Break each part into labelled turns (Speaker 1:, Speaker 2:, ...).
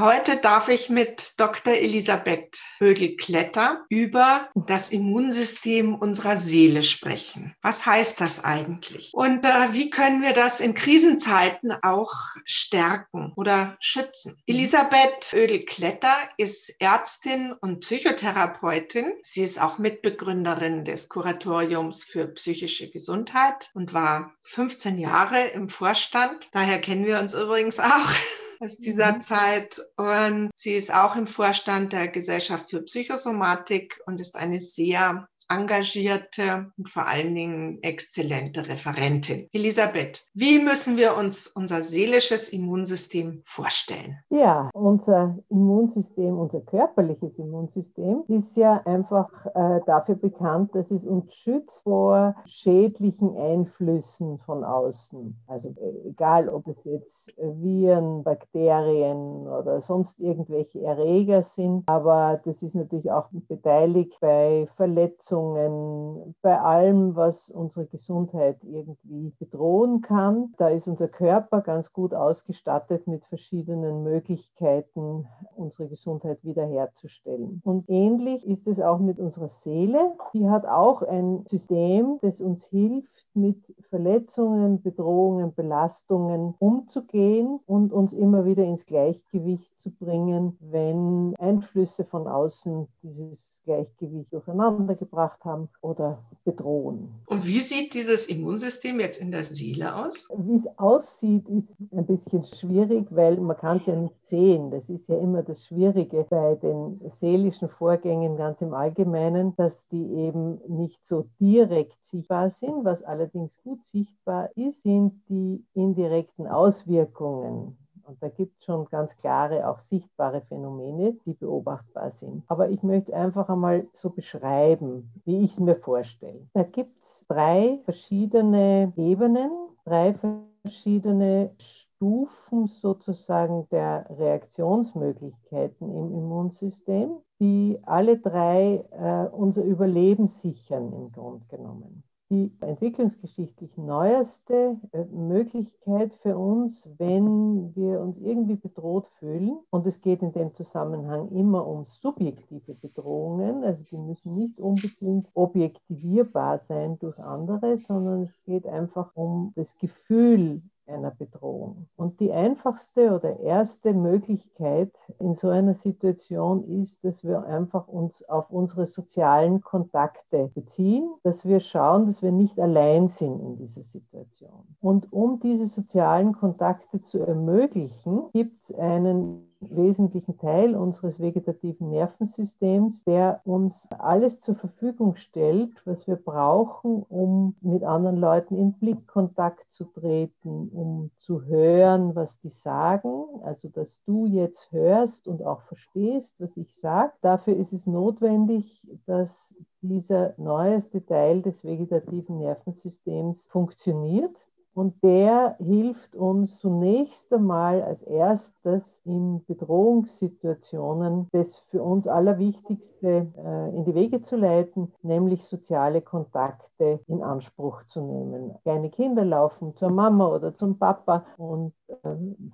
Speaker 1: Heute darf ich mit Dr. Elisabeth Högel-Kletter über das Immunsystem unserer Seele sprechen. Was heißt das eigentlich? Und äh, wie können wir das in Krisenzeiten auch stärken oder schützen? Elisabeth Högel-Kletter ist Ärztin und Psychotherapeutin. Sie ist auch Mitbegründerin des Kuratoriums für psychische Gesundheit und war 15 Jahre im Vorstand. Daher kennen wir uns übrigens auch aus dieser mhm. Zeit. Und sie ist auch im Vorstand der Gesellschaft für Psychosomatik und ist eine sehr engagierte und vor allen Dingen exzellente Referentin. Elisabeth, wie müssen wir uns unser seelisches Immunsystem vorstellen?
Speaker 2: Ja, unser Immunsystem, unser körperliches Immunsystem ist ja einfach äh, dafür bekannt, dass es uns schützt vor schädlichen Einflüssen von außen. Also äh, egal, ob es jetzt Viren, Bakterien oder sonst irgendwelche Erreger sind, aber das ist natürlich auch beteiligt bei Verletzungen Verletzungen, bei allem, was unsere Gesundheit irgendwie bedrohen kann. Da ist unser Körper ganz gut ausgestattet mit verschiedenen Möglichkeiten, unsere Gesundheit wiederherzustellen. Und ähnlich ist es auch mit unserer Seele. Die hat auch ein System, das uns hilft, mit Verletzungen, Bedrohungen, Belastungen umzugehen und uns immer wieder ins Gleichgewicht zu bringen, wenn Einflüsse von außen dieses Gleichgewicht durcheinander gebracht gemacht haben oder bedrohen.
Speaker 1: Und wie sieht dieses Immunsystem jetzt in der Seele aus?
Speaker 2: Wie es aussieht, ist ein bisschen schwierig, weil man kann es ja nicht sehen. Das ist ja immer das Schwierige bei den seelischen Vorgängen ganz im Allgemeinen, dass die eben nicht so direkt sichtbar sind. Was allerdings gut sichtbar ist, sind die indirekten Auswirkungen und da gibt es schon ganz klare, auch sichtbare Phänomene, die beobachtbar sind. Aber ich möchte einfach einmal so beschreiben, wie ich mir vorstelle. Da gibt es drei verschiedene Ebenen, drei verschiedene Stufen sozusagen der Reaktionsmöglichkeiten im Immunsystem, die alle drei äh, unser Überleben sichern im Grunde genommen die entwicklungsgeschichtlich neueste äh, Möglichkeit für uns, wenn wir uns irgendwie bedroht fühlen. Und es geht in dem Zusammenhang immer um subjektive Bedrohungen. Also die müssen nicht unbedingt objektivierbar sein durch andere, sondern es geht einfach um das Gefühl einer Bedrohung. Und die einfachste oder erste Möglichkeit in so einer Situation ist, dass wir einfach uns auf unsere sozialen Kontakte beziehen, dass wir schauen, dass wir nicht allein sind in dieser Situation. Und um diese sozialen Kontakte zu ermöglichen, gibt es einen wesentlichen Teil unseres vegetativen Nervensystems, der uns alles zur Verfügung stellt, was wir brauchen, um mit anderen Leuten in Blickkontakt zu treten, um zu hören, was die sagen, also dass du jetzt hörst und auch verstehst, was ich sage. Dafür ist es notwendig, dass dieser neueste Teil des vegetativen Nervensystems funktioniert. Und der hilft uns zunächst einmal als erstes in Bedrohungssituationen das für uns Allerwichtigste äh, in die Wege zu leiten, nämlich soziale Kontakte in Anspruch zu nehmen. Kleine Kinder laufen zur Mama oder zum Papa und äh,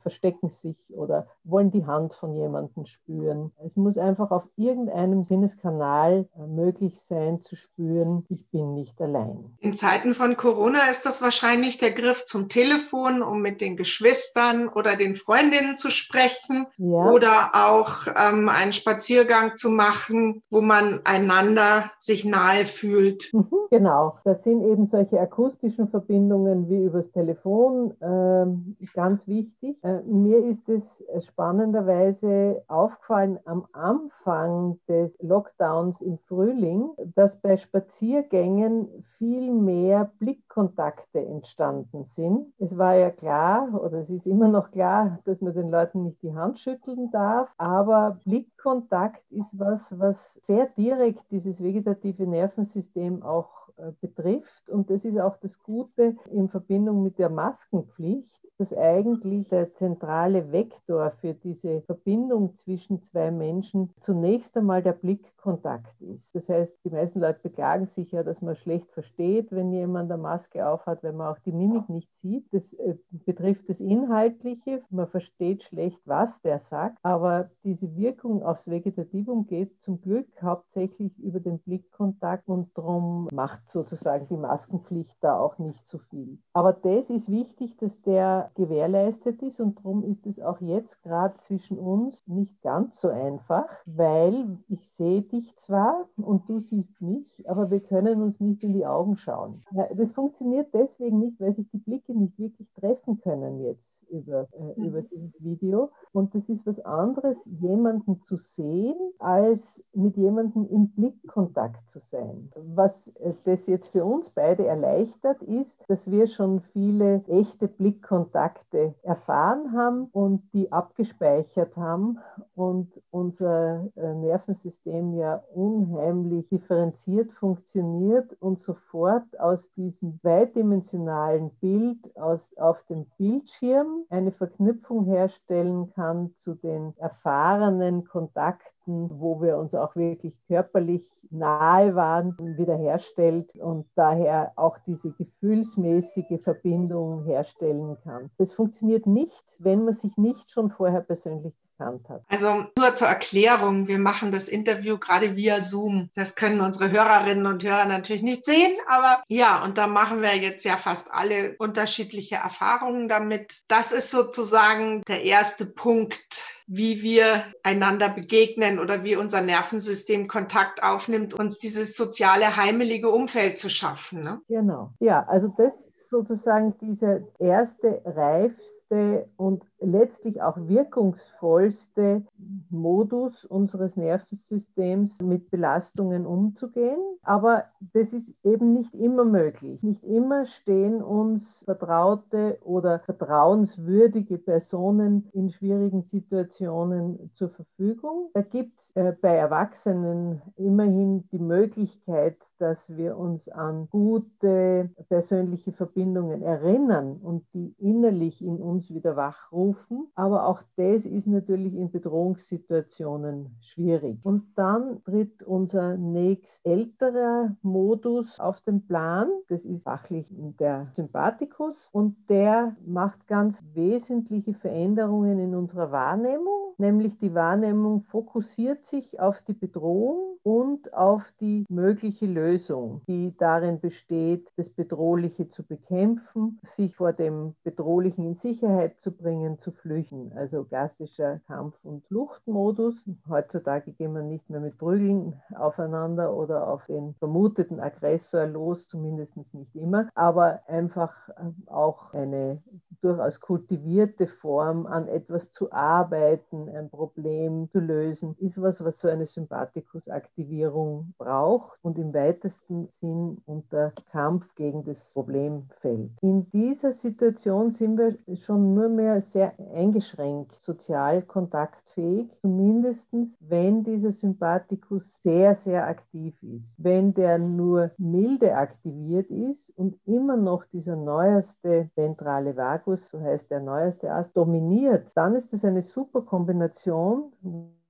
Speaker 2: verstecken sich oder wollen die Hand von jemandem spüren. Es muss einfach auf irgendeinem Sinneskanal äh, möglich sein zu spüren, ich bin nicht allein.
Speaker 1: In Zeiten von Corona ist das wahrscheinlich der Griff Zugriff zum Telefon, um mit den Geschwistern oder den Freundinnen zu sprechen ja. oder auch ähm, einen Spaziergang zu machen, wo man einander sich nahe fühlt.
Speaker 2: Mhm, genau, das sind eben solche akustischen Verbindungen wie übers Telefon äh, ganz wichtig. Äh, mir ist es spannenderweise aufgefallen am Anfang des Lockdowns im Frühling, dass bei Spaziergängen viel mehr Blickkontakte entstanden geworden sind. Es war ja klar, oder es ist immer noch klar, dass man den Leuten nicht die Hand schütteln darf, aber Blickkontakt ist was, was sehr direkt dieses vegetative Nervensystem auch betrifft. Und das ist auch das Gute in Verbindung mit der Maskenpflicht, dass eigentlich der zentrale Vektor für diese Verbindung zwischen zwei Menschen zunächst einmal der Blickkontakt ist. Das heißt, die meisten Leute beklagen sich ja, dass man schlecht versteht, wenn jemand eine Maske aufhat, wenn man auch die Mimik nicht sieht. Das äh, betrifft das Inhaltliche. Man versteht schlecht, was der sagt, aber diese Wirkung aufs Vegetativum geht zum Glück hauptsächlich über den Blickkontakt und darum macht sozusagen die Maskenpflicht da auch nicht so viel. Aber das ist wichtig, dass der gewährleistet ist und darum ist es auch jetzt gerade zwischen uns nicht ganz so einfach, weil ich sehe dich zwar und du siehst mich, aber wir können uns nicht in die Augen schauen. Das funktioniert deswegen nicht, weil sich die Blicke nicht wirklich treffen können jetzt über, äh, mhm. über dieses Video. Und das ist was anderes, jemanden zu sehen, als mit jemandem im Blickkontakt zu sein. Was äh, das jetzt für uns beide erleichtert, ist, dass wir schon viele echte Blickkontakte Kontakte erfahren haben und die abgespeichert haben und unser äh, Nervensystem ja unheimlich differenziert funktioniert und sofort aus diesem zweidimensionalen Bild aus, auf dem Bildschirm eine Verknüpfung herstellen kann zu den erfahrenen Kontakten wo wir uns auch wirklich körperlich nahe waren, wiederherstellt und daher auch diese gefühlsmäßige Verbindung herstellen kann. Das funktioniert nicht, wenn man sich nicht schon vorher persönlich gekannt hat.
Speaker 1: Also nur zur Erklärung, wir machen das Interview gerade via Zoom. Das können unsere Hörerinnen und Hörer natürlich nicht sehen, aber ja, und da machen wir jetzt ja fast alle unterschiedliche Erfahrungen damit. Das ist sozusagen der erste Punkt, wie wir einander begegnen oder wie unser Nervensystem Kontakt aufnimmt, uns dieses soziale, heimelige Umfeld zu schaffen. Ne?
Speaker 2: Genau. Ja, also das ist sozusagen dieser erste reifste und letztlich auch wirkungsvollste Modus unseres Nervensystems mit Belastungen umzugehen. Aber das ist eben nicht immer möglich. Nicht immer stehen uns vertraute oder vertrauenswürdige Personen in schwierigen Situationen zur Verfügung. Da gibt es äh, bei Erwachsenen immerhin die Möglichkeit, dass wir uns an gute persönliche Verbindungen erinnern und die innerlich in uns wieder wachrufen rufen. Aber auch das ist natürlich in Bedrohungssituationen schwierig. Und dann tritt unser nächst älterer Modus auf den Plan. Das ist fachlich der Sympathikus und der macht ganz wesentliche Veränderungen in unserer Wahrnehmung, nämlich die Wahrnehmung fokussiert sich auf die Bedrohung und auf die mögliche Lösung, die darin besteht, das Bedrohliche zu bekämpfen, sich vor dem Bedrohlichen in Sicherheit zu bringen, zu flüchten. Also klassischer Kampf- und Fluchtmodus. Heutzutage gehen wir nicht mehr mit Prügeln aufeinander oder auf den vermuteten Aggressor los, zumindest nicht immer, aber einfach äh, auch eine durchaus kultivierte Form an etwas zu arbeiten, ein Problem zu lösen, ist was, was so eine Sympathikusaktivierung braucht und im weitesten Sinn unter Kampf gegen das Problem fällt. In dieser Situation sind wir schon nur mehr sehr eingeschränkt sozial kontaktfähig, zumindest wenn dieser Sympathikus sehr, sehr aktiv ist. Wenn der nur milde aktiviert ist und immer noch dieser neueste ventrale Vagus, so heißt der neueste Ast, dominiert, dann ist es eine super Kombination,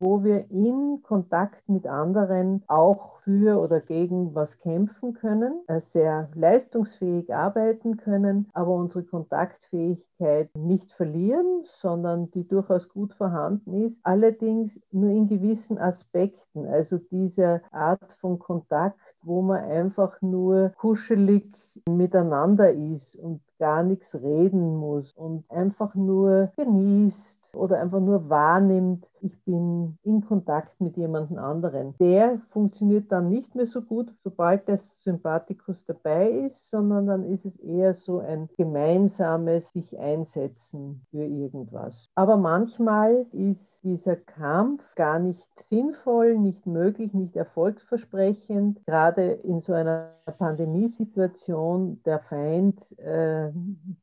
Speaker 2: wo wir in Kontakt mit anderen auch für oder gegen was kämpfen können, äh, sehr leistungsfähig arbeiten können, aber unsere Kontaktfähigkeit nicht verlieren, sondern die durchaus gut vorhanden ist, allerdings nur in gewissen Aspekten, also diese Art von Kontakt, wo man einfach nur kuschelig miteinander ist und gar nichts reden muss und einfach nur genießt oder einfach nur wahrnimmt, ich bin in Kontakt mit jemandem anderen. Der funktioniert dann nicht mehr so gut, sobald der Sympathikus dabei ist, sondern dann ist es eher so ein gemeinsames sich einsetzen für irgendwas. Aber manchmal ist dieser Kampf gar nicht sinnvoll, nicht möglich, nicht erfolgsversprechend. Gerade in so einer Pandemiesituation, der Feind, äh,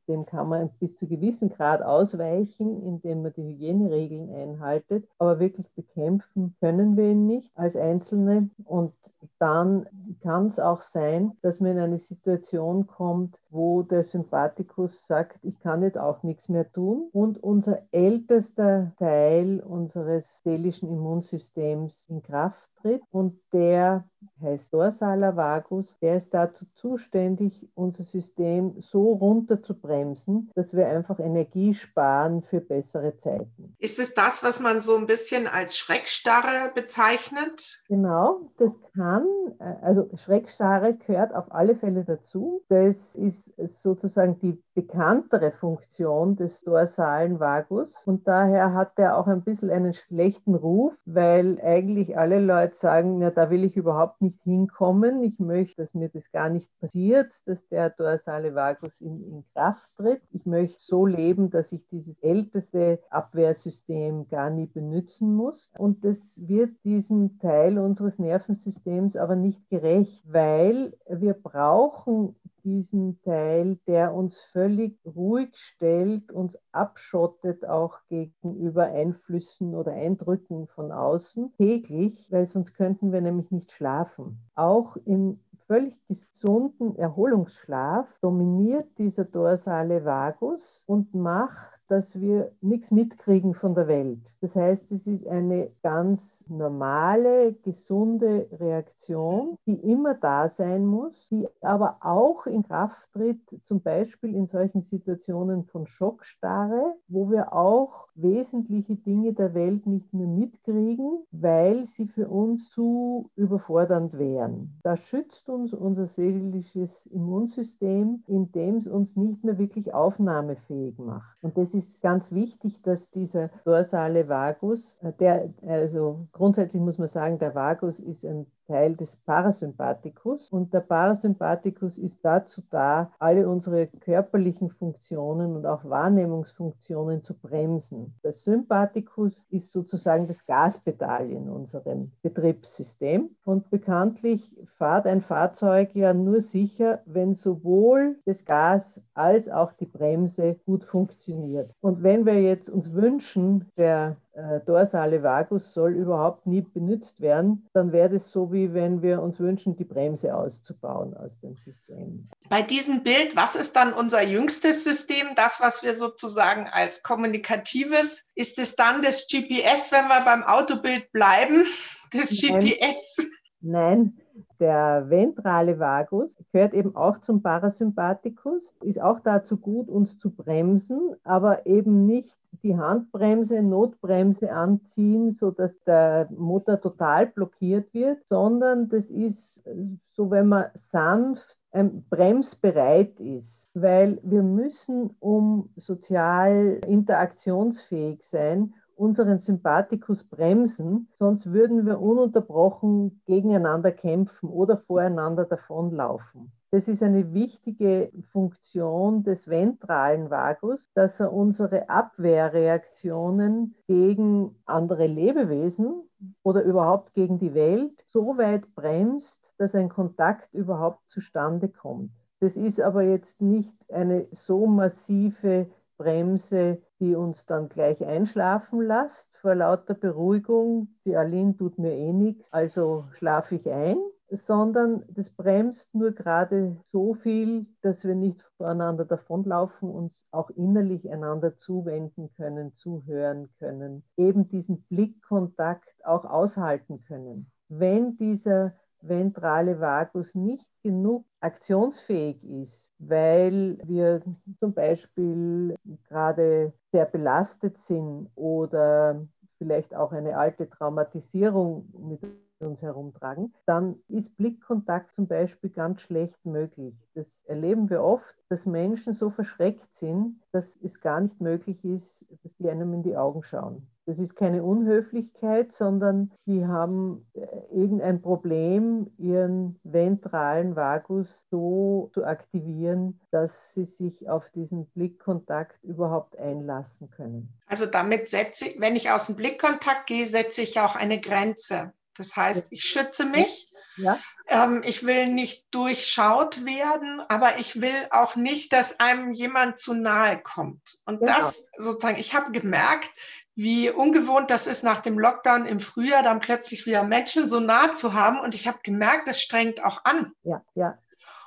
Speaker 2: dem kann man bis zu gewissen Grad ausweichen, indem man die Hygieneregeln einhaltet aber wirklich bekämpfen können wir ihn nicht als Einzelne. Und dann kann es auch sein, dass man in eine Situation kommt, wo der Sympathikus sagt, ich kann jetzt auch nichts mehr tun und unser ältester Teil unseres seelischen Immunsystems in Kraft tritt und der heißt dorsaler Vagus, der ist dazu zuständig, unser System so runter zu bremsen, dass wir einfach Energie sparen für bessere Zeiten.
Speaker 1: Ist es das, was man so ein bisschen als Schreckstarre bezeichnet?
Speaker 2: Genau, das kann, äh, also Schreckstarre gehört auf alle Fälle dazu. Das ist sozusagen die bekanntere Funktion des dorsalen Vagus und daher hat der auch ein bisschen einen schlechten Ruf, weil eigentlich alle Leute sagen, ja, da will ich überhaupt nicht hinkommen. Ich möchte, dass mir das gar nicht passiert, dass der dorsale Vagus in, in Kraft tritt. Ich möchte so leben, dass ich dieses älteste Abwehrsystem gar nie benutzen muss. Und das wird diesem Teil unseres Nervensystems aber nicht gerecht, weil wir brauchen diesen Teil, der uns völlig ruhig stellt, uns abschottet auch gegenüber Einflüssen oder Eindrücken von außen täglich, weil sonst könnten wir nämlich nicht schlafen. Auch im völlig gesunden Erholungsschlaf dominiert dieser dorsale Vagus und macht dass wir nichts mitkriegen von der Welt. Das heißt, es ist eine ganz normale, gesunde Reaktion, die immer da sein muss, die aber auch in Kraft tritt, zum Beispiel in solchen Situationen von Schockstarre, wo wir auch wesentliche Dinge der Welt nicht mehr mitkriegen, weil sie für uns zu überfordernd wären. Da schützt uns unser seelisches Immunsystem, indem es uns nicht mehr wirklich aufnahmefähig macht. Und das ist ganz wichtig, dass dieser dorsale Vagus, äh, der, also grundsätzlich muss man sagen, der Vagus ist ein Teil des Parasympathikus. Und der Parasympathikus ist dazu da, alle unsere körperlichen Funktionen und auch Wahrnehmungsfunktionen zu bremsen. Der Sympathikus ist sozusagen das Gaspedal in unserem Betriebssystem. Und bekanntlich fährt ein Fahrzeug ja nur sicher, wenn sowohl das Gas als auch die Bremse gut funktioniert. Und wenn wir jetzt uns wünschen, der äh, dorsale Vagus soll überhaupt nie benutzt werden, dann wäre das so, wie wenn wir uns wünschen, die Bremse auszubauen aus dem System.
Speaker 1: Bei diesem Bild, was ist dann unser jüngstes System, das, was wir sozusagen als kommunikatives, ist es dann das GPS, wenn wir beim Autobild bleiben, das Nein. GPS?
Speaker 2: Nein, der ventrale Vagus gehört eben auch zum Parasympathikus, ist auch dazu gut, uns zu bremsen, aber eben nicht die Handbremse, Notbremse anziehen, sodass der Motor total blockiert wird, sondern das ist so, wenn man sanft ähm, bremsbereit ist, weil wir müssen, um sozial interaktionsfähig sein, unseren Sympathikus bremsen, sonst würden wir ununterbrochen gegeneinander kämpfen oder voreinander davonlaufen. Das ist eine wichtige Funktion des ventralen Vagus, dass er unsere Abwehrreaktionen gegen andere Lebewesen oder überhaupt gegen die Welt so weit bremst, dass ein Kontakt überhaupt zustande kommt. Das ist aber jetzt nicht eine so massive Bremse, die uns dann gleich einschlafen lässt vor lauter Beruhigung. Die Aline tut mir eh nichts, also schlafe ich ein, sondern das bremst nur gerade so viel, dass wir nicht voreinander davonlaufen, uns auch innerlich einander zuwenden können, zuhören können, eben diesen Blickkontakt auch aushalten können. Wenn dieser ventrale Vagus nicht genug aktionsfähig ist, weil wir zum Beispiel gerade sehr belastet sind oder vielleicht auch eine alte Traumatisierung mit uns herumtragen, dann ist Blickkontakt zum Beispiel ganz schlecht möglich. Das erleben wir oft, dass Menschen so verschreckt sind, dass es gar nicht möglich ist, dass die einem in die Augen schauen. Das ist keine Unhöflichkeit, sondern die haben äh, irgendein Problem, ihren ventralen Vagus so zu aktivieren, dass sie sich auf diesen Blickkontakt überhaupt einlassen können.
Speaker 1: Also damit setze ich, wenn ich aus dem Blickkontakt gehe, setze ich auch eine Grenze. Das heißt, ich schütze mich. Ja. Ähm, ich will nicht durchschaut werden, aber ich will auch nicht, dass einem jemand zu nahe kommt. Und genau. das sozusagen, ich habe gemerkt, wie ungewohnt das ist, nach dem Lockdown im Frühjahr dann plötzlich wieder Menschen so nah zu haben. Und ich habe gemerkt, das strengt auch an.
Speaker 2: Ja, ja.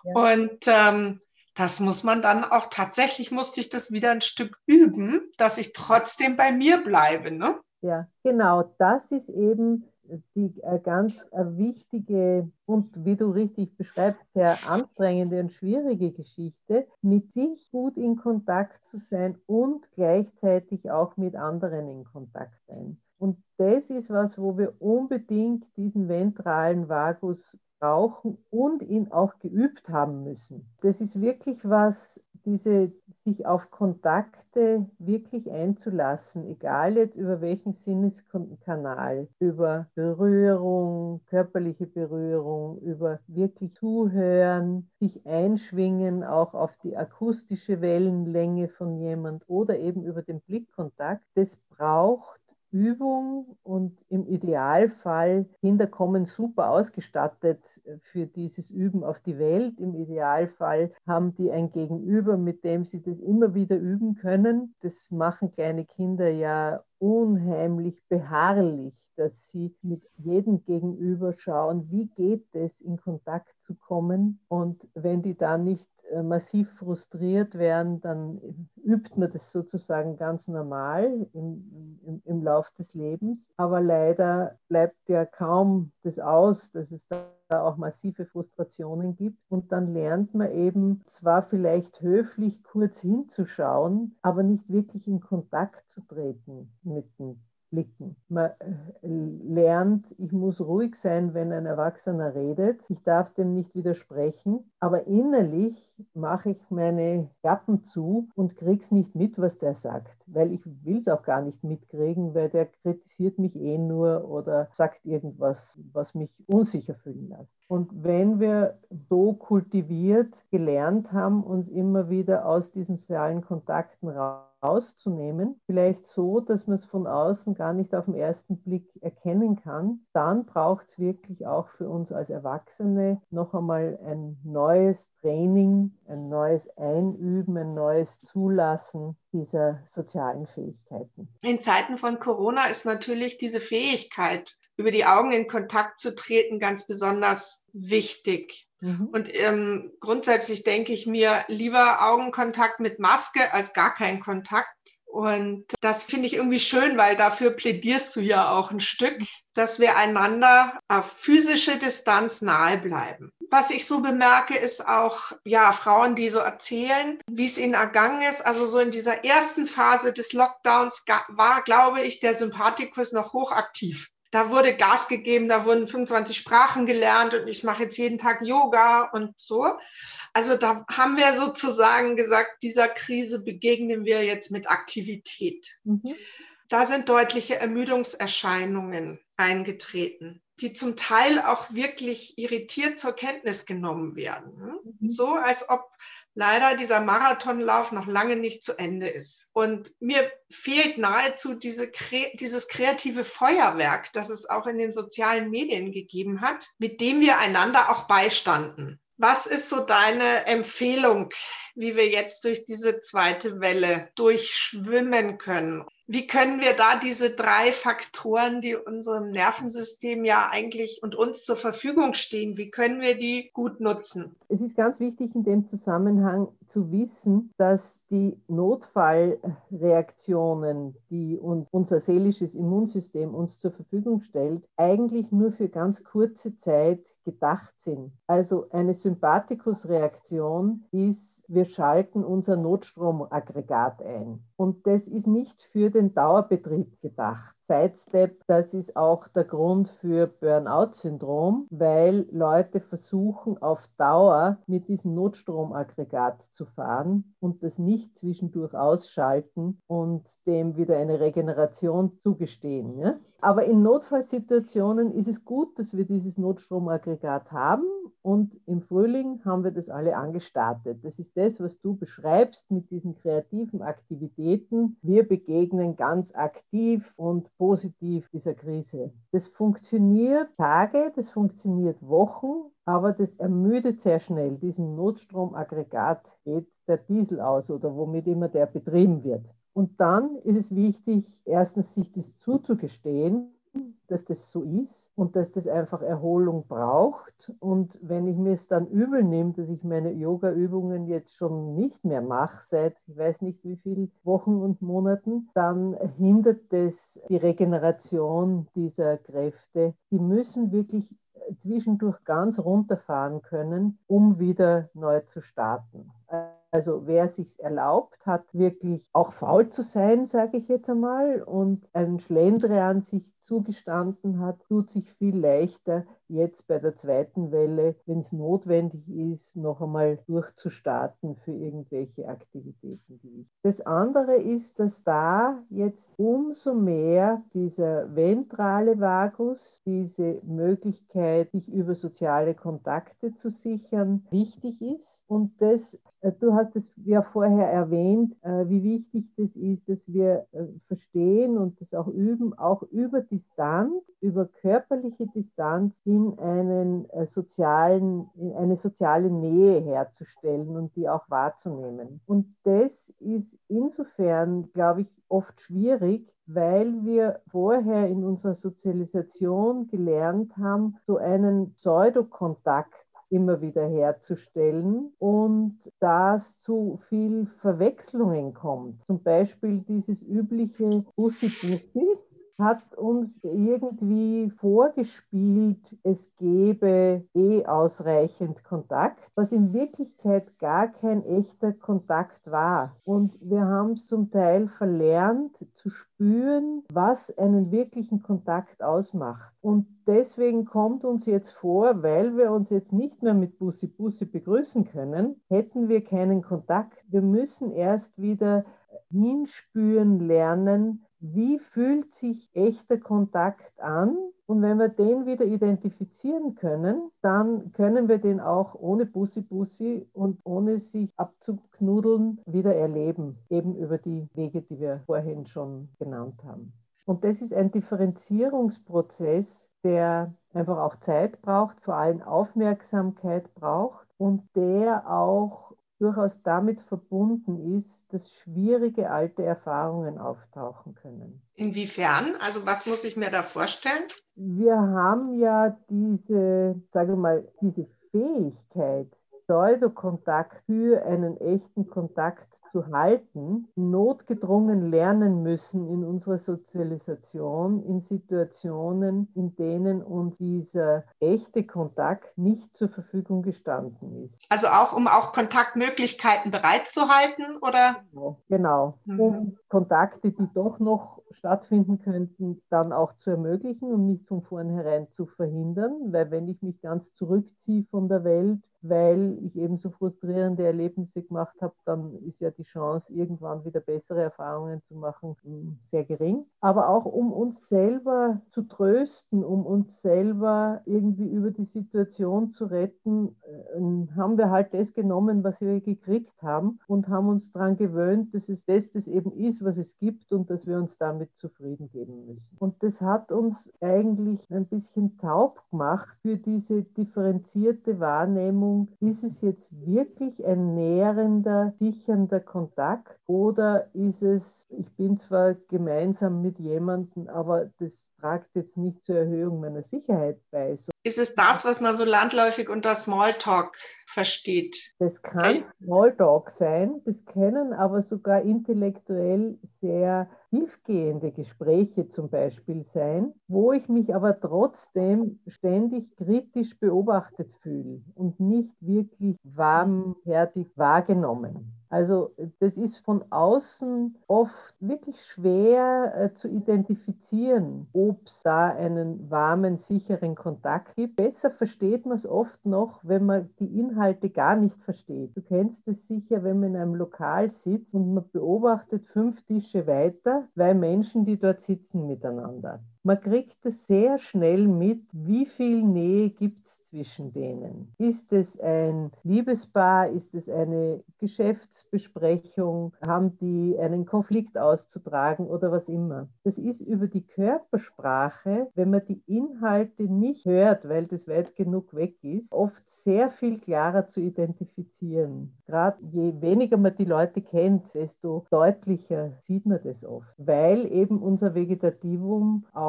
Speaker 1: ja. Und ähm, das muss man dann auch tatsächlich, musste ich das wieder ein Stück üben, dass ich trotzdem bei mir bleibe. Ne?
Speaker 2: Ja, genau. Das ist eben die äh, ganz äh, wichtige und wie du richtig beschreibst, sehr anstrengende und schwierige Geschichte, mit sich gut in Kontakt zu sein und gleichzeitig auch mit anderen in Kontakt sein. Und das ist was, wo wir unbedingt diesen ventralen Vagus brauchen und ihn auch geübt haben müssen. Das ist wirklich was, diese sich auf Kontakte wirklich einzulassen, egal jetzt über welchen Sinneskanal, über Berührung, körperliche Berührung, über wirklich zuhören, sich einschwingen auch auf die akustische Wellenlänge von jemand oder eben über den Blickkontakt, das braucht Übung und im Idealfall, Kinder kommen super ausgestattet für dieses Üben auf die Welt. Im Idealfall haben die ein Gegenüber, mit dem sie das immer wieder üben können. Das machen kleine Kinder ja unheimlich beharrlich, dass sie mit jedem Gegenüber schauen, wie geht es, in Kontakt zu kommen. Und wenn die dann nicht äh, massiv frustriert werden, dann übt man das sozusagen ganz normal im, im, im Lauf des Lebens. Aber leider bleibt ja kaum das aus, dass es da auch massive Frustrationen gibt. Und dann lernt man eben zwar vielleicht höflich kurz hinzuschauen, aber nicht wirklich in Kontakt zu treten mit dem blicken. Man äh, lernt, ich muss ruhig sein, wenn ein Erwachsener redet. Ich darf dem nicht widersprechen, aber innerlich mache ich meine Klappen zu und krieg's nicht mit, was der sagt, weil ich will es auch gar nicht mitkriegen, weil der kritisiert mich eh nur oder sagt irgendwas, was mich unsicher fühlen lässt. Und wenn wir so kultiviert gelernt haben, uns immer wieder aus diesen sozialen Kontakten raus rauszunehmen, vielleicht so, dass man es von außen gar nicht auf den ersten Blick erkennen kann, dann braucht es wirklich auch für uns als Erwachsene noch einmal ein neues Training, ein neues Einüben, ein neues Zulassen dieser sozialen Fähigkeiten.
Speaker 1: In Zeiten von Corona ist natürlich diese Fähigkeit, über die Augen in Kontakt zu treten, ganz besonders wichtig. Mhm. Und ähm, grundsätzlich denke ich mir lieber Augenkontakt mit Maske als gar kein Kontakt. Und das finde ich irgendwie schön, weil dafür plädierst du ja auch ein Stück, dass wir einander auf physische Distanz nahe bleiben. Was ich so bemerke, ist auch, ja, Frauen, die so erzählen, wie es ihnen ergangen ist. Also so in dieser ersten Phase des Lockdowns war, glaube ich, der Sympathikus noch hochaktiv da wurde Gas gegeben, da wurden 25 Sprachen gelernt und ich mache jetzt jeden Tag Yoga und so. Also da haben wir sozusagen gesagt, dieser Krise begegnen wir jetzt mit Aktivität. Mhm. Da sind deutliche Ermüdungserscheinungen eingetreten, die zum Teil auch wirklich irritiert zur Kenntnis genommen werden. Mhm. So als ob leider dieser Marathonlauf noch lange nicht zu Ende ist. Und mir fehlt nahezu diese, dieses kreative Feuerwerk, das es auch in den sozialen Medien gegeben hat, mit dem wir einander auch beistanden. Was ist so deine Empfehlung, wie wir jetzt durch diese zweite Welle durchschwimmen können? Wie können wir da diese drei Faktoren, die unserem Nervensystem ja eigentlich und uns zur Verfügung stehen, wie können wir die gut nutzen?
Speaker 2: Es ist ganz wichtig in dem Zusammenhang zu wissen, dass die Notfallreaktionen, die uns unser seelisches Immunsystem uns zur Verfügung stellt, eigentlich nur für ganz kurze Zeit gedacht sind. Also eine Sympathikusreaktion ist, wir schalten unser Notstromaggregat ein. Und das ist nicht für den Dauerbetrieb gedacht. Sidestep, das ist auch der Grund für Burnout-Syndrom, weil Leute versuchen auf Dauer mit diesem Notstromaggregat zu fahren und das nicht zwischendurch ausschalten und dem wieder eine Regeneration zugestehen. Ja? Aber in Notfallsituationen ist es gut, dass wir dieses Notstromaggregat haben und im Frühling haben wir das alle angestartet. Das ist das, was du beschreibst mit diesen kreativen Aktivitäten. Wir begegnen ganz aktiv und positiv dieser Krise. Das funktioniert Tage, das funktioniert Wochen, aber das ermüdet sehr schnell. Diesen Notstromaggregat geht der Diesel aus oder womit immer der betrieben wird. Und dann ist es wichtig, erstens sich das zuzugestehen, dass das so ist und dass das einfach Erholung braucht. Und wenn ich mir es dann übel nehme, dass ich meine Yoga-Übungen jetzt schon nicht mehr mache, seit ich weiß nicht wie vielen Wochen und Monaten, dann hindert das die Regeneration dieser Kräfte. Die müssen wirklich zwischendurch ganz runterfahren können, um wieder neu zu starten. Also wer sich erlaubt, hat wirklich auch faul zu sein, sage ich jetzt einmal, und ein Schlendrian sich zugestanden hat, tut sich viel leichter, jetzt bei der zweiten Welle, wenn es notwendig ist, noch einmal durchzustarten für irgendwelche Aktivitäten. Das andere ist, dass da jetzt umso mehr dieser ventrale Vagus, diese Möglichkeit, sich über soziale Kontakte zu sichern, wichtig ist. Und das, äh, du hast es ja vorher erwähnt, äh, wie wichtig das ist, dass wir äh, verstehen und das auch üben, auch über Distanz, über körperliche Distanz in einen äh, sozialen, in eine soziale Nähe herzustellen und die auch wahrzunehmen. Und das ist insofern, glaube ich, oft schwierig, weil wir vorher in unserer Sozialisation gelernt haben, so einen Pseudokontakt immer wieder herzustellen und das zu viel Verwechslungen kommt. Zum Beispiel dieses übliche Bussi-Bussi, hat uns irgendwie vorgespielt, es gebe eh ausreichend Kontakt, was in Wirklichkeit gar kein echter Kontakt war. Und wir haben zum Teil verlernt zu spüren, was einen wirklichen Kontakt ausmacht. Und deswegen kommt uns jetzt vor, weil wir uns jetzt nicht mehr mit Bussi Bussi begrüßen können, hätten wir keinen Kontakt. Wir müssen erst wieder hinspüren lernen, wie fühlt sich echter Kontakt an? Und wenn wir den wieder identifizieren können, dann können wir den auch ohne Bussi-Bussi und ohne sich abzuknudeln wieder erleben, eben über die Wege, die wir vorhin schon genannt haben. Und das ist ein Differenzierungsprozess, der einfach auch Zeit braucht, vor allem Aufmerksamkeit braucht und der auch durchaus damit verbunden ist, dass schwierige alte Erfahrungen auftauchen können.
Speaker 1: Inwiefern? Also was muss ich mir da vorstellen?
Speaker 2: Wir haben ja diese, sage mal, diese Fähigkeit, Pseudokontakt für einen echten Kontakt zu halten, notgedrungen lernen müssen in unserer Sozialisation, in Situationen, in denen uns dieser echte Kontakt nicht zur Verfügung gestanden ist.
Speaker 1: Also auch, um auch Kontaktmöglichkeiten bereitzuhalten, oder?
Speaker 2: Genau, genau. Mhm. um Kontakte, die doch noch stattfinden könnten, dann auch zu ermöglichen und nicht von vornherein zu verhindern, weil wenn ich mich ganz zurückziehe von der Welt, weil ich eben so frustrierende Erlebnisse gemacht habe, dann ist ja die Chance, irgendwann wieder bessere Erfahrungen zu machen, sehr gering. Aber auch um uns selber zu trösten, um uns selber irgendwie über die Situation zu retten, äh, haben wir halt das genommen, was wir gekriegt haben und haben uns daran gewöhnt, dass es das, das eben ist, was es gibt und dass wir uns damit zufrieden geben müssen. Und das hat uns eigentlich ein bisschen taub gemacht für diese differenzierte Wahrnehmung Wahrnehmung, ist es jetzt wirklich ein nährender, sichernder Kontakt oder ist es, ich bin zwar gemeinsam mit jemandem, aber das tragt jetzt nicht zur Erhöhung meiner Sicherheit bei. So
Speaker 1: ist es das, was man so landläufig unter Smalltalk versteht?
Speaker 2: Das kann Smalltalk sein, das können aber sogar intellektuell sehr tiefgehende Gespräche zum Beispiel sein, wo ich mich aber trotzdem ständig kritisch beobachtet fühle und nicht wirklich warmherzig wahrgenommen. Also das ist von außen oft wirklich schwer äh, zu identifizieren, ob es da einen warmen, sicheren Kontakt gibt. Besser versteht man es oft noch, wenn man die Inhalte gar nicht versteht. Du kennst es sicher, wenn man in einem Lokal sitzt und man beobachtet fünf Tische weiter, zwei Menschen, die dort sitzen miteinander. Man kriegt es sehr schnell mit, wie viel Nähe gibt es zwischen denen. Ist es ein Liebespaar? Ist es eine Geschäftsbesprechung? Haben die einen Konflikt auszutragen oder was immer? Das ist über die Körpersprache, wenn man die Inhalte nicht hört, weil das weit genug weg ist, oft sehr viel klarer zu identifizieren. Gerade je weniger man die Leute kennt, desto deutlicher sieht man das oft, weil eben unser Vegetativum auch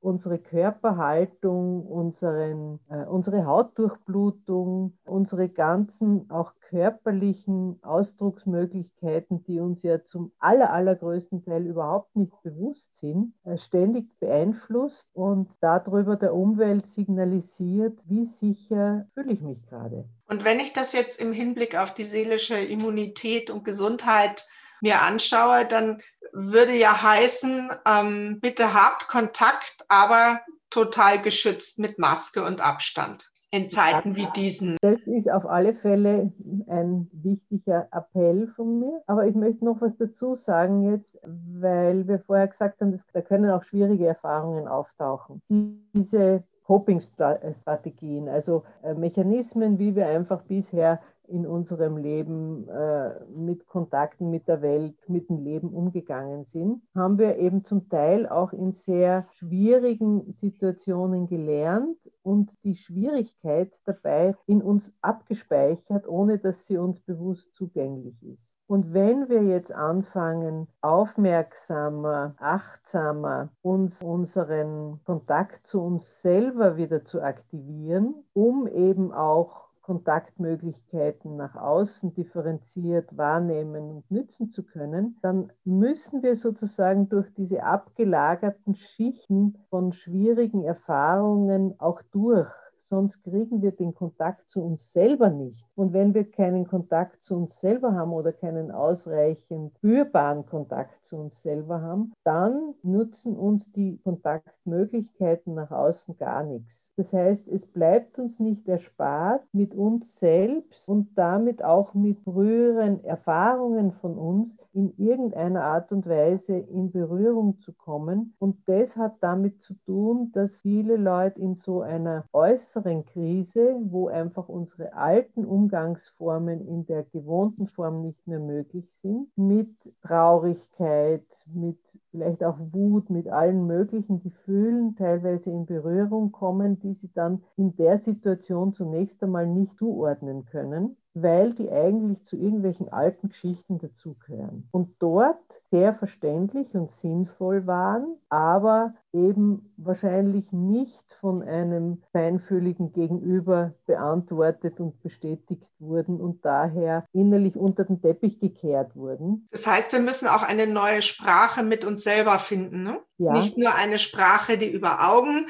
Speaker 2: unsere Körperhaltung, unseren, äh, unsere Hautdurchblutung, unsere ganzen auch körperlichen Ausdrucksmöglichkeiten, die uns ja zum aller, allergrößten Teil überhaupt nicht bewusst sind, äh, ständig beeinflusst und darüber der Umwelt signalisiert, wie sicher fühle ich mich gerade.
Speaker 1: Und wenn ich das jetzt im Hinblick auf die seelische Immunität und Gesundheit mir anschaue, dann würde ja heißen, ähm, bitte habt Kontakt, aber total geschützt mit Maske und Abstand in Zeiten wie diesen.
Speaker 2: Das ist auf alle Fälle ein wichtiger Appell von mir. Aber ich möchte noch was dazu sagen jetzt, weil wir vorher gesagt haben, da können auch schwierige Erfahrungen auftauchen. Diese Coping-Strategien, also äh, Mechanismen, wie wir einfach bisher in unserem Leben äh, mit Kontakten mit der Welt, mit dem Leben umgegangen sind, haben wir eben zum Teil auch in sehr schwierigen Situationen gelernt und die Schwierigkeit dabei in uns abgespeichert, ohne dass sie uns bewusst zugänglich ist. Und wenn wir jetzt anfangen, aufmerksamer, achtsamer uns unseren Kontakt zu uns selber wieder zu aktivieren, um eben auch Kontaktmöglichkeiten nach außen differenziert wahrnehmen und nützen zu können, dann müssen wir sozusagen durch diese abgelagerten Schichten von schwierigen Erfahrungen auch durch sonst kriegen wir den Kontakt zu uns selber nicht. Und wenn wir keinen Kontakt zu uns selber haben oder keinen ausreichend spürbaren Kontakt zu uns selber haben, dann nutzen uns die Kontaktmöglichkeiten nach außen gar nichts. Das heißt, es bleibt uns nicht erspart, mit uns selbst und damit auch mit früheren Erfahrungen von uns in irgendeiner Art und Weise in Berührung zu kommen. Und das hat damit zu tun, dass viele Leute in so einer äußeren Krise, wo einfach unsere alten Umgangsformen in der gewohnten Form nicht mehr möglich sind, mit Traurigkeit, mit vielleicht auch Wut, mit allen möglichen Gefühlen teilweise in Berührung kommen, die sie dann in der Situation zunächst einmal nicht zuordnen können weil die eigentlich zu irgendwelchen alten Geschichten dazugehören. Und dort sehr verständlich und sinnvoll waren, aber eben wahrscheinlich nicht von einem feinfühligen Gegenüber beantwortet und bestätigt wurden und daher innerlich unter den Teppich gekehrt wurden.
Speaker 1: Das heißt, wir müssen auch eine neue Sprache mit uns selber finden. Ne? Ja. Nicht nur eine Sprache, die über Augen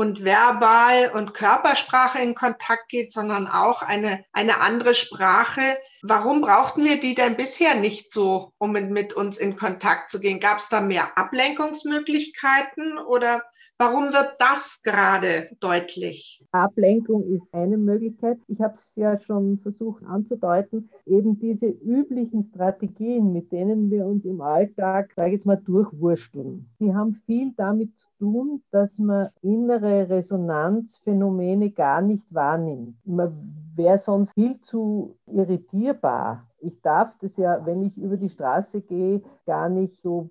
Speaker 1: und verbal und Körpersprache in Kontakt geht, sondern auch eine, eine andere Sprache. Warum brauchten wir die denn bisher nicht so, um mit uns in Kontakt zu gehen? Gab es da mehr Ablenkungsmöglichkeiten oder Warum wird das gerade deutlich?
Speaker 2: Ablenkung ist eine Möglichkeit. Ich habe es ja schon versucht anzudeuten, eben diese üblichen Strategien, mit denen wir uns im Alltag, sage ich jetzt mal, durchwursteln. Die haben viel damit zu tun, dass man innere Resonanzphänomene gar nicht wahrnimmt. Man wäre sonst viel zu irritierbar ich darf das ja, wenn ich über die Straße gehe, gar nicht so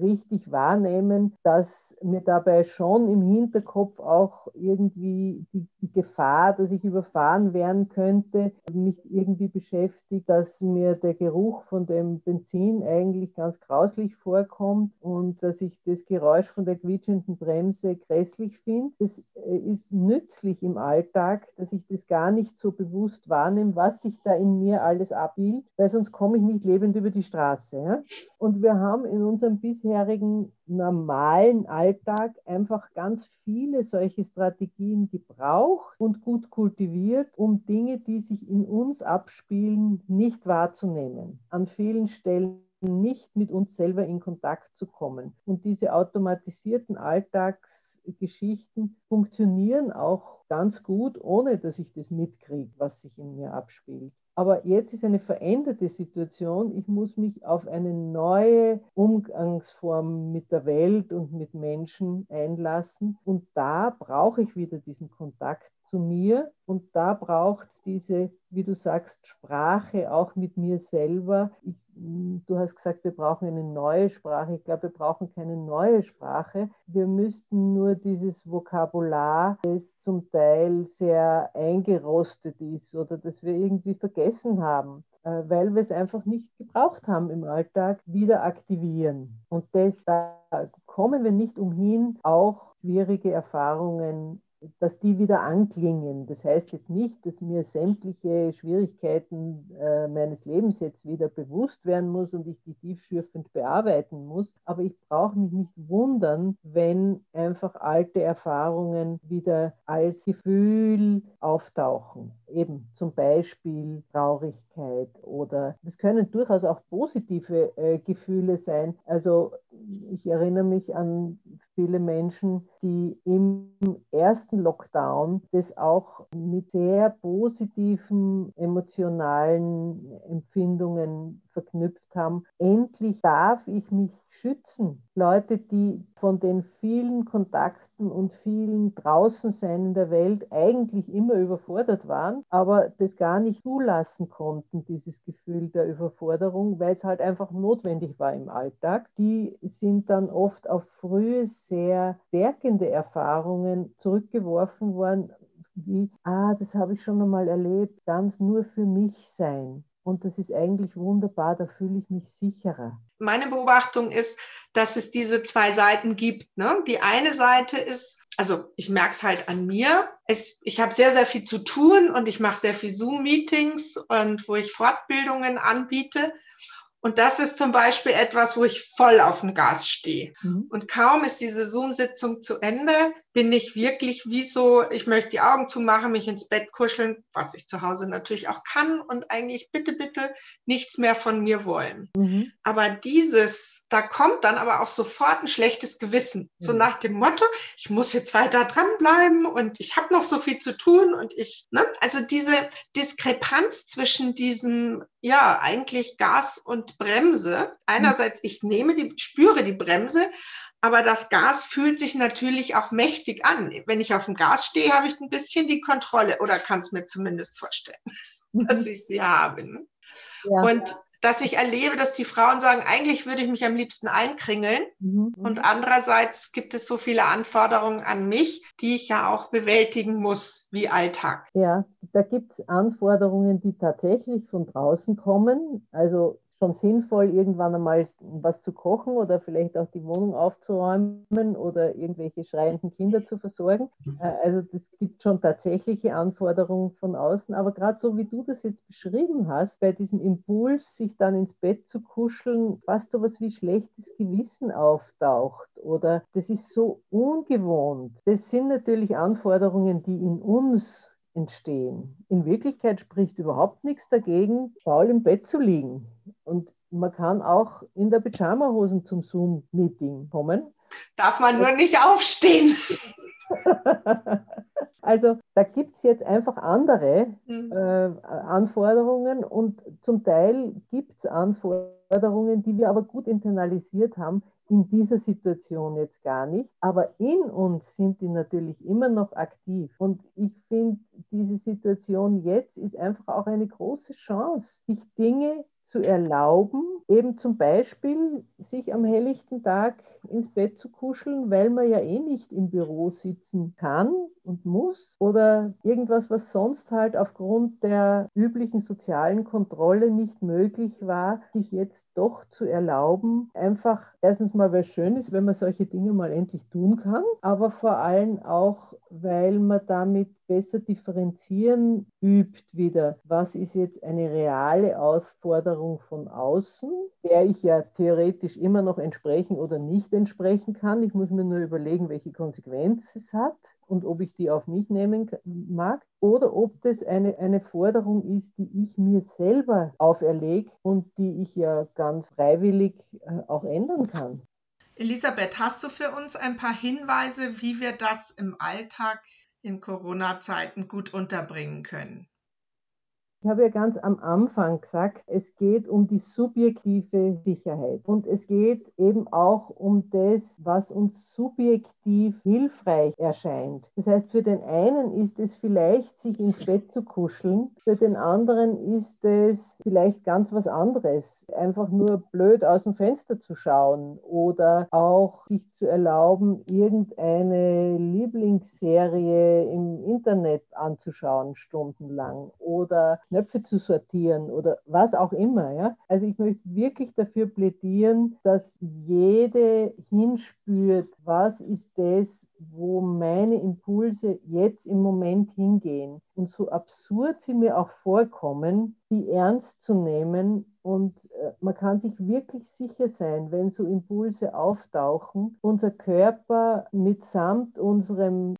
Speaker 2: richtig wahrnehmen, dass mir dabei schon im Hinterkopf auch irgendwie die Gefahr, dass ich überfahren werden könnte, mich irgendwie beschäftigt, dass mir der Geruch von dem Benzin eigentlich ganz grauslich vorkommt und dass ich das Geräusch von der quietschenden Bremse grässlich finde. Das äh, ist nützlich im Alltag, dass ich das gar nicht so bewusst wahrnehme, was sich da in mir alles abhielt weil sonst komme ich nicht lebend über die Straße. Ja? Und wir haben in unserem bisherigen normalen Alltag einfach ganz viele solche Strategien gebraucht und gut kultiviert, um Dinge, die sich in uns abspielen, nicht wahrzunehmen. An vielen Stellen nicht mit uns selber in Kontakt zu kommen. Und diese automatisierten Alltagsgeschichten funktionieren auch ganz gut, ohne dass ich das mitkriege, was sich in mir abspielt. Aber jetzt ist eine veränderte Situation. Ich muss mich auf eine neue Umgangsform mit der Welt und mit Menschen einlassen. Und da brauche ich wieder diesen Kontakt zu mir und da braucht es diese, wie du sagst, Sprache auch mit mir selber. Ich, du hast gesagt, wir brauchen eine neue Sprache. Ich glaube, wir brauchen keine neue Sprache. Wir müssten nur dieses Vokabular, das zum Teil sehr eingerostet ist oder das wir irgendwie vergessen haben, äh, weil wir es einfach nicht gebraucht haben im Alltag, wieder aktivieren. Und das, da kommen wir nicht umhin, auch schwierige Erfahrungen dass die wieder anklingen. Das heißt jetzt nicht, dass mir sämtliche Schwierigkeiten äh, meines Lebens jetzt wieder bewusst werden muss und ich die tiefschürfend bearbeiten muss, aber ich brauche mich nicht wundern, wenn einfach alte Erfahrungen wieder als Gefühl auftauchen. Eben zum Beispiel Traurigkeit oder das können durchaus auch positive äh, Gefühle sein. Also ich erinnere mich an viele Menschen, die im ersten Lockdown das auch mit sehr positiven emotionalen Empfindungen verknüpft haben. Endlich darf ich mich schützen. Leute, die von den vielen Kontakten und vielen Draußensein in der Welt eigentlich immer überfordert waren, aber das gar nicht zulassen konnten, dieses Gefühl der Überforderung, weil es halt einfach notwendig war im Alltag, die sind dann oft auf frühe, sehr stärkende Erfahrungen zurückgeworfen worden, wie, ah, das habe ich schon einmal erlebt, ganz nur für mich sein. Und das ist eigentlich wunderbar, da fühle ich mich sicherer.
Speaker 1: Meine Beobachtung ist, dass es diese zwei Seiten gibt. Ne? Die eine Seite ist, also ich merke es halt an mir, es, ich habe sehr, sehr viel zu tun und ich mache sehr viel Zoom-Meetings und wo ich Fortbildungen anbiete. Und das ist zum Beispiel etwas, wo ich voll auf dem Gas stehe. Mhm. Und kaum ist diese Zoom-Sitzung zu Ende, bin ich wirklich wie so, ich möchte die Augen zumachen, mich ins Bett kuscheln, was ich zu Hause natürlich auch kann und eigentlich bitte, bitte nichts mehr von mir wollen. Mhm. Aber dieses, da kommt dann aber auch sofort ein schlechtes Gewissen. Mhm. So nach dem Motto, ich muss jetzt weiter dranbleiben und ich habe noch so viel zu tun und ich, ne? also diese Diskrepanz zwischen diesem, ja, eigentlich Gas und Bremse. Einerseits, ich nehme die, spüre die Bremse, aber das Gas fühlt sich natürlich auch mächtig an. Wenn ich auf dem Gas stehe, habe ich ein bisschen die Kontrolle oder kann es mir zumindest vorstellen, dass ich sie habe. Ne? Ja. Und dass ich erlebe, dass die Frauen sagen, eigentlich würde ich mich am liebsten einkringeln. Mhm. Und andererseits gibt es so viele Anforderungen an mich, die ich ja auch bewältigen muss, wie Alltag.
Speaker 2: Ja, da gibt es Anforderungen, die tatsächlich von draußen kommen. Also schon sinnvoll, irgendwann einmal was zu kochen oder vielleicht auch die Wohnung aufzuräumen oder irgendwelche schreienden Kinder zu versorgen. Äh, also das gibt schon tatsächliche Anforderungen von außen. Aber gerade so wie du das jetzt beschrieben hast, bei diesem Impuls, sich dann ins Bett zu kuscheln, fast so was wie schlechtes Gewissen auftaucht oder das ist so ungewohnt. Das sind natürlich Anforderungen, die in uns entstehen. In Wirklichkeit spricht überhaupt nichts dagegen, faul im Bett zu liegen. Und man kann auch in der Pyjama-Hosen zum Zoom-Meeting kommen.
Speaker 1: Darf man nur nicht aufstehen.
Speaker 2: also da gibt es jetzt einfach andere mhm. äh, Anforderungen und zum Teil gibt es Anforderungen, die wir aber gut internalisiert haben, in dieser Situation jetzt gar nicht, aber in uns sind die natürlich immer noch aktiv. Und ich finde, diese Situation jetzt ist einfach auch eine große Chance, sich Dinge zu erlauben, eben zum Beispiel sich am helllichten Tag ins Bett zu kuscheln, weil man ja eh nicht im Büro sitzen kann und muss oder irgendwas, was sonst halt aufgrund der üblichen sozialen Kontrolle nicht möglich war, sich jetzt doch zu erlauben, einfach erstens mal, weil es schön ist, wenn man solche Dinge mal endlich tun kann, aber vor allem auch, weil man damit besser differenzieren übt wieder. Was ist jetzt eine reale Aufforderung von außen, der ich ja theoretisch immer noch entsprechen oder nicht entsprechen kann. Ich muss mir nur überlegen, welche Konsequenz es hat und ob ich die auf mich nehmen mag oder ob das eine, eine Forderung ist, die ich mir selber auferlege und die ich ja ganz freiwillig äh, auch ändern kann.
Speaker 1: Elisabeth, hast du für uns ein paar Hinweise, wie wir das im Alltag in Corona-Zeiten gut unterbringen können?
Speaker 2: Ich habe ja ganz am Anfang gesagt, es geht um die subjektive Sicherheit. Und es geht eben auch um das, was uns subjektiv hilfreich erscheint. Das heißt, für den einen ist es vielleicht, sich ins Bett zu kuscheln, für den anderen ist es vielleicht ganz was anderes, einfach nur blöd aus dem Fenster zu schauen oder auch sich zu erlauben, irgendeine Lieblingsserie im Internet anzuschauen, stundenlang. Oder Knöpfe zu sortieren oder was auch immer. Ja? Also ich möchte wirklich dafür plädieren, dass jede hinspürt, was ist das, wo meine Impulse jetzt im Moment hingehen. Und so absurd sie mir auch vorkommen, die ernst zu nehmen. Und äh, man kann sich wirklich sicher sein, wenn so Impulse auftauchen, unser Körper mitsamt unserem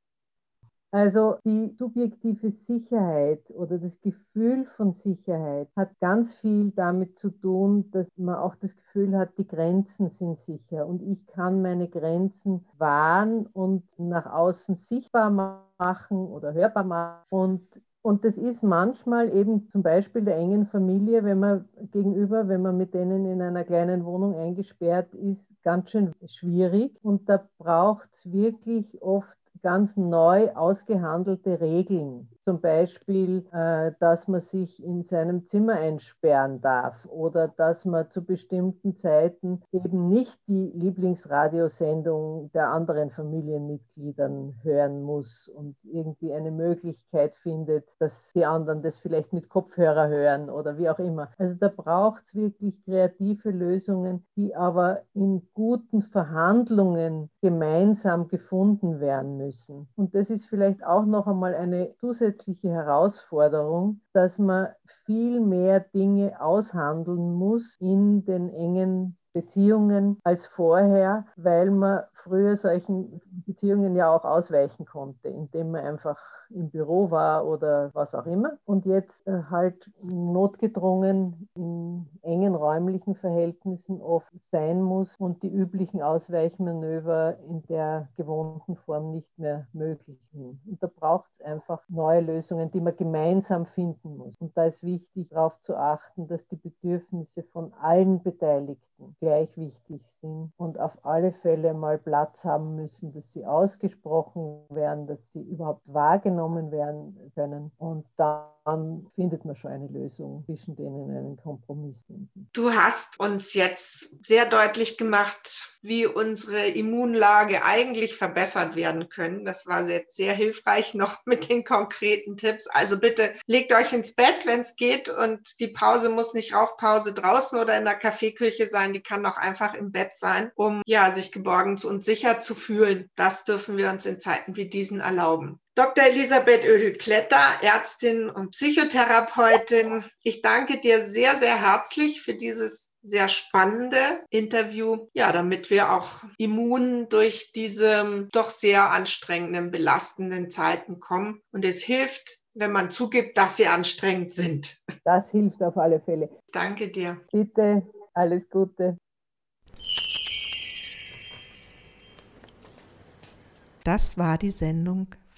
Speaker 2: also die subjektive Sicherheit oder das Gefühl von Sicherheit hat ganz viel damit zu tun, dass man auch das Gefühl hat, die Grenzen sind sicher und ich kann meine Grenzen wahren und nach außen sichtbar machen oder hörbar machen. Und, und das ist manchmal eben zum Beispiel der engen Familie, wenn man gegenüber, wenn man mit denen in einer kleinen Wohnung eingesperrt ist, ganz schön schwierig. Und da braucht es wirklich oft ganz neu ausgehandelte Regeln. Zum Beispiel, äh, dass man sich in seinem Zimmer einsperren darf oder dass man zu bestimmten Zeiten eben nicht die Lieblingsradiosendung der anderen Familienmitgliedern hören muss und irgendwie eine Möglichkeit findet, dass die anderen das vielleicht mit Kopfhörer hören oder wie auch immer. Also da braucht es wirklich kreative Lösungen, die aber in guten Verhandlungen gemeinsam gefunden werden müssen. Und das ist vielleicht auch noch einmal eine zusätzliche zusätzliche Herausforderung, dass man viel mehr Dinge aushandeln muss in den engen Beziehungen als vorher, weil man früher solchen Beziehungen ja auch ausweichen konnte, indem man einfach im Büro war oder was auch immer. Und jetzt äh, halt notgedrungen in engen räumlichen Verhältnissen oft sein muss und die üblichen Ausweichmanöver in der gewohnten Form nicht mehr möglich sind. Und da braucht es einfach neue Lösungen, die man gemeinsam finden muss. Und da ist wichtig, darauf zu achten, dass die Bedürfnisse von allen Beteiligten gleich wichtig sind und auf alle Fälle mal Platz haben müssen, dass sie ausgesprochen werden, dass sie überhaupt wahrgenommen werden können. Und dann findet man schon eine Lösung, zwischen denen einen Kompromiss finden.
Speaker 1: Du hast uns jetzt sehr deutlich gemacht, wie unsere Immunlage eigentlich verbessert werden können. Das war jetzt sehr hilfreich noch mit den konkreten Tipps. Also bitte legt euch ins Bett, wenn es geht. Und die Pause muss nicht Rauchpause draußen oder in der Kaffeeküche sein. Die kann auch einfach im Bett sein, um ja, sich geborgen und sicher zu fühlen. Das dürfen wir uns in Zeiten wie diesen erlauben. Dr. Elisabeth Ödel-Kletter, Ärztin und Psychotherapeutin. Ich danke dir sehr, sehr herzlich für dieses sehr spannende Interview. Ja, damit wir auch immun durch diese doch sehr anstrengenden, belastenden Zeiten kommen. Und es hilft, wenn man zugibt, dass sie anstrengend sind.
Speaker 2: Das hilft auf alle Fälle.
Speaker 1: Danke dir.
Speaker 2: Bitte, alles Gute.
Speaker 3: Das war die Sendung